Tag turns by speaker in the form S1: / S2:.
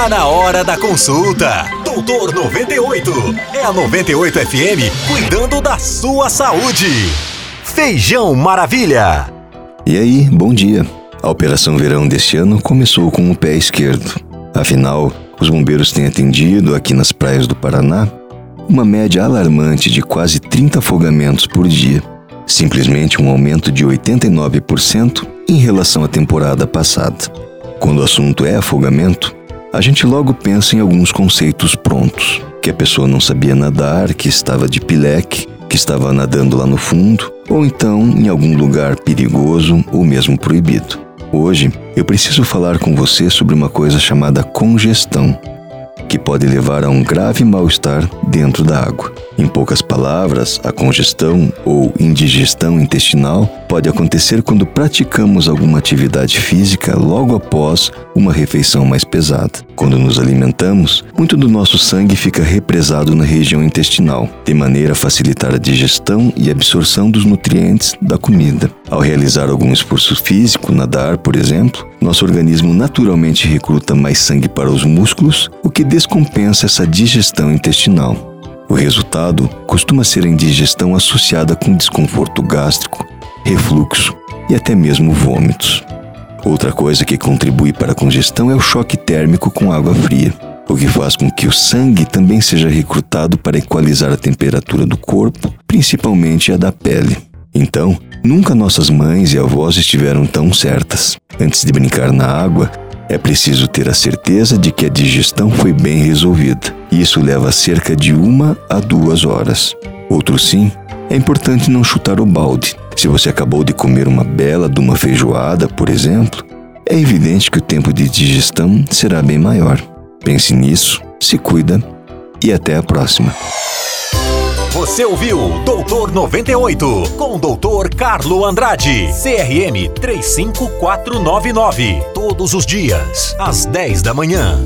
S1: Tá na hora da consulta. Doutor 98. É a 98 FM cuidando da sua saúde. Feijão Maravilha.
S2: E aí, bom dia. A Operação Verão deste ano começou com o pé esquerdo. Afinal, os bombeiros têm atendido aqui nas praias do Paraná uma média alarmante de quase 30 afogamentos por dia. Simplesmente um aumento de 89% em relação à temporada passada. Quando o assunto é afogamento, a gente logo pensa em alguns conceitos prontos: que a pessoa não sabia nadar, que estava de pileque, que estava nadando lá no fundo, ou então em algum lugar perigoso ou mesmo proibido. Hoje eu preciso falar com você sobre uma coisa chamada congestão, que pode levar a um grave mal-estar dentro da água. Em poucas palavras, a congestão ou indigestão intestinal pode acontecer quando praticamos alguma atividade física logo após uma refeição mais pesada. Quando nos alimentamos, muito do nosso sangue fica represado na região intestinal, de maneira a facilitar a digestão e absorção dos nutrientes da comida. Ao realizar algum esforço físico, nadar, por exemplo, nosso organismo naturalmente recruta mais sangue para os músculos, o que descompensa essa digestão intestinal. O resultado costuma ser a indigestão associada com desconforto gástrico, refluxo e até mesmo vômitos. Outra coisa que contribui para a congestão é o choque térmico com água fria, o que faz com que o sangue também seja recrutado para equalizar a temperatura do corpo, principalmente a da pele. Então, nunca nossas mães e avós estiveram tão certas. Antes de brincar na água, é preciso ter a certeza de que a digestão foi bem resolvida. Isso leva cerca de uma a duas horas. Outro sim, é importante não chutar o balde. Se você acabou de comer uma bela de uma feijoada, por exemplo, é evidente que o tempo de digestão será bem maior. Pense nisso, se cuida e até a próxima.
S1: Você ouviu Doutor 98 com o Doutor Carlo Andrade, CRM 35499. Todos os dias, às 10 da manhã.